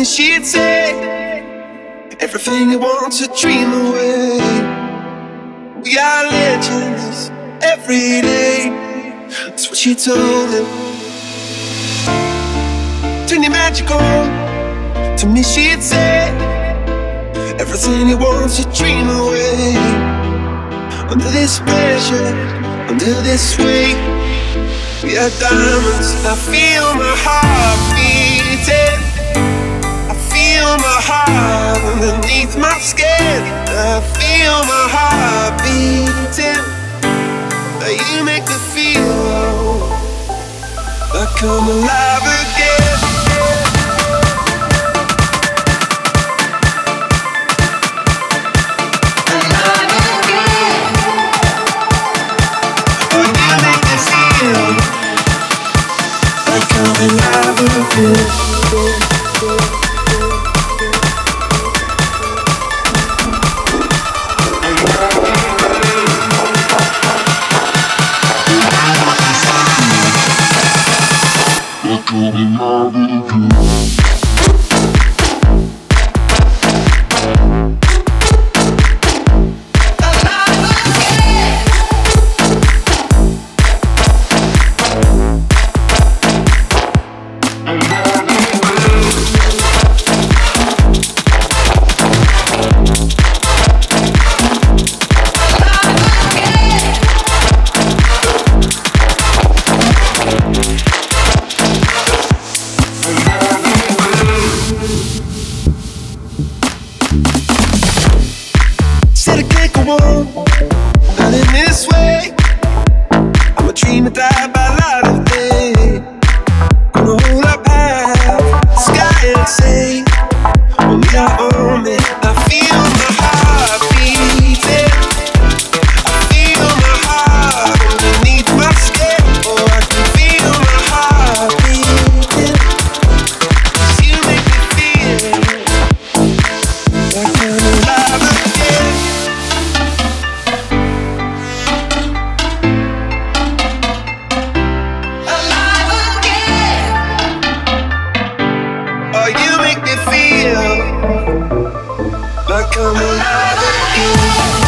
mean, she'd say everything you want to dream away. We are legends every day. That's what she told him. Turn it magical. To me, she'd say everything you want to dream away. Under this pressure, under this weight. We are diamonds. I feel my heart beating. I feel my heart underneath my skin. I feel my heart beating. You make me feel like I'm alive again. Oh. come alive again.